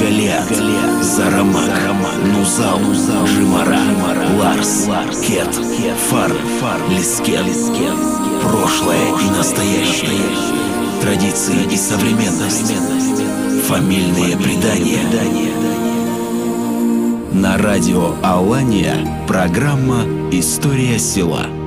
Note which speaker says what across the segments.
Speaker 1: Галиат, Зарамак, Нузал, Жимара, Ларс, Кет, Фар, Лискен. Прошлое и настоящее. Традиции и современность. Фамильные предания. На радио Алания программа «История села».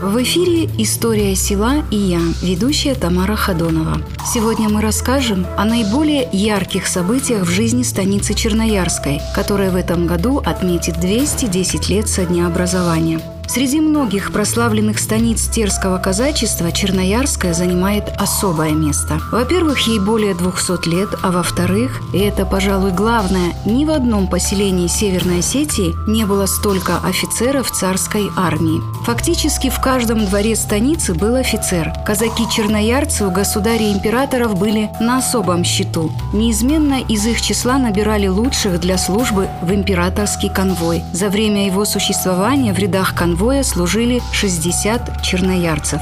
Speaker 2: В эфире «История села» и я, ведущая Тамара Ходонова. Сегодня мы расскажем о наиболее ярких событиях в жизни станицы Черноярской, которая в этом году отметит 210 лет со дня образования – Среди многих прославленных станиц терского казачества Черноярская занимает особое место. Во-первых, ей более 200 лет, а во-вторых, и это, пожалуй, главное, ни в одном поселении Северной Осетии не было столько офицеров царской армии. Фактически в каждом дворе станицы был офицер. Казаки-черноярцы у государя-императоров были на особом счету. Неизменно из их числа набирали лучших для службы в императорский конвой. За время его существования в рядах конвоя конвоя служили 60 черноярцев.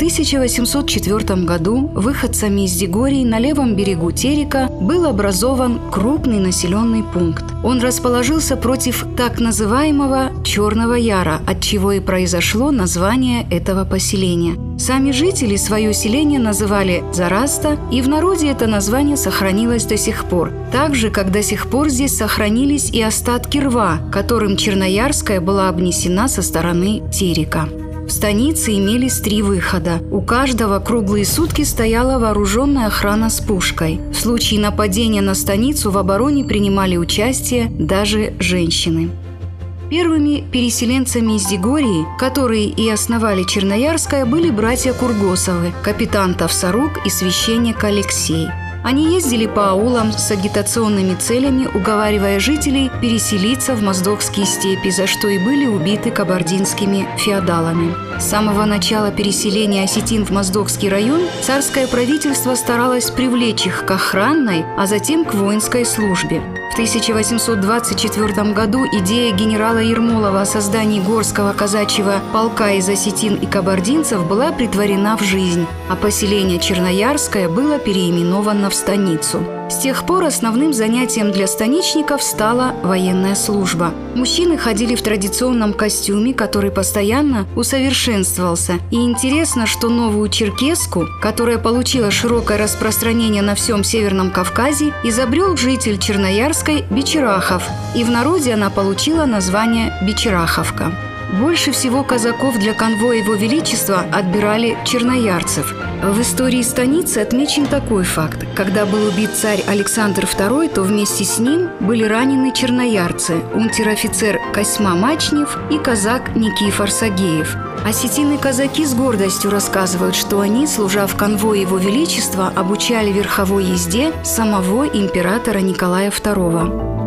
Speaker 2: В 1804 году выходцами из Дегории на левом берегу Терека был образован крупный населенный пункт. Он расположился против так называемого Черного Яра, от чего и произошло название этого поселения. Сами жители свое селение называли Зараста, и в народе это название сохранилось до сих пор. Так же, как до сих пор здесь сохранились и остатки рва, которым Черноярская была обнесена со стороны Терека. В станице имелись три выхода. У каждого круглые сутки стояла вооруженная охрана с пушкой. В случае нападения на станицу в обороне принимали участие даже женщины. Первыми переселенцами из Дегории, которые и основали Черноярское, были братья Кургосовы, капитан Тавсарук и священник Алексей – они ездили по аулам с агитационными целями, уговаривая жителей переселиться в Моздокские степи, за что и были убиты кабардинскими феодалами. С самого начала переселения осетин в Моздокский район царское правительство старалось привлечь их к охранной, а затем к воинской службе. В 1824 году идея генерала Ермолова о создании горского казачьего полка из осетин и кабардинцев была притворена в жизнь, а поселение Черноярское было переименовано в станицу. С тех пор основным занятием для станичников стала военная служба. Мужчины ходили в традиционном костюме, который постоянно усовершенствовался. И интересно, что новую черкеску, которая получила широкое распространение на всем Северном Кавказе, изобрел житель Черноярской Бичерахов, и в народе она получила название Бичераховка. Больше всего казаков для конвоя Его Величества отбирали черноярцев. В истории станицы отмечен такой факт. Когда был убит царь Александр II, то вместе с ним были ранены черноярцы, унтер-офицер Косьма Мачнев и казак Никифор Сагеев. Осетины казаки с гордостью рассказывают, что они, служа в конвое Его Величества, обучали верховой езде самого императора Николая II.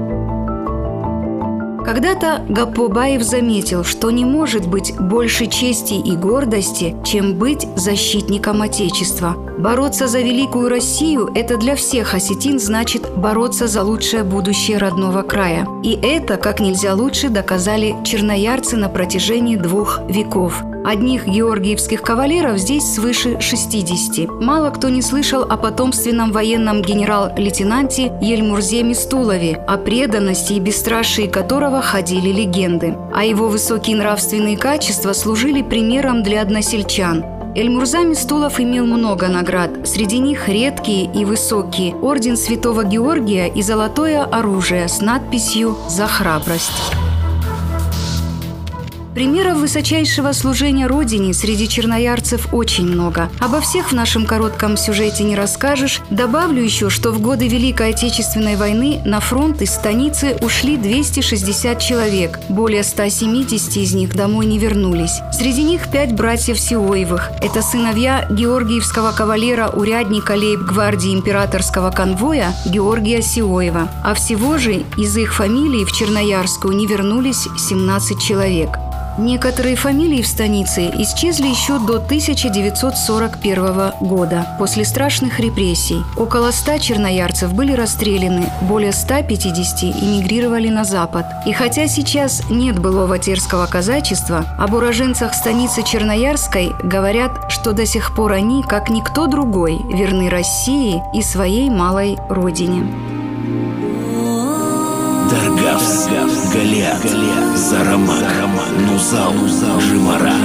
Speaker 2: Когда-то Гапобаев заметил, что не может быть больше чести и гордости, чем быть защитником Отечества. Бороться за великую Россию – это для всех осетин значит бороться за лучшее будущее родного края. И это как нельзя лучше доказали черноярцы на протяжении двух веков – Одних георгиевских кавалеров здесь свыше 60. Мало кто не слышал о потомственном военном генерал-лейтенанте Ельмурзе Мистулове, о преданности и бесстрашии которого ходили легенды. А его высокие нравственные качества служили примером для односельчан. Эльмурза Мистулов имел много наград, среди них редкие и высокие – орден Святого Георгия и золотое оружие с надписью «За храбрость». Примеров высочайшего служения Родине среди черноярцев очень много. Обо всех в нашем коротком сюжете не расскажешь. Добавлю еще, что в годы Великой Отечественной войны на фронт из станицы ушли 260 человек. Более 170 из них домой не вернулись. Среди них пять братьев Сиоевых. Это сыновья георгиевского кавалера, урядника лейб-гвардии императорского конвоя Георгия Сиоева. А всего же из их фамилий в Черноярскую не вернулись 17 человек. Некоторые фамилии в станице исчезли еще до 1941 года, после страшных репрессий. Около 100 черноярцев были расстреляны, более 150 эмигрировали на Запад. И хотя сейчас нет былого терского казачества, об уроженцах станицы Черноярской говорят, что до сих пор они, как никто другой, верны России и своей малой родине.
Speaker 1: Даргавс, Галиат, Зарамак, Нузал, Жимара,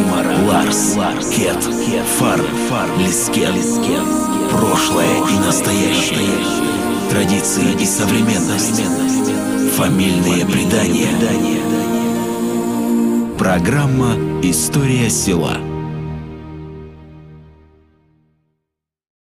Speaker 1: Ларс, Кет, Фар, Лискен, прошлое и настоящее, традиции и современность, фамильные предания. Программа «История села».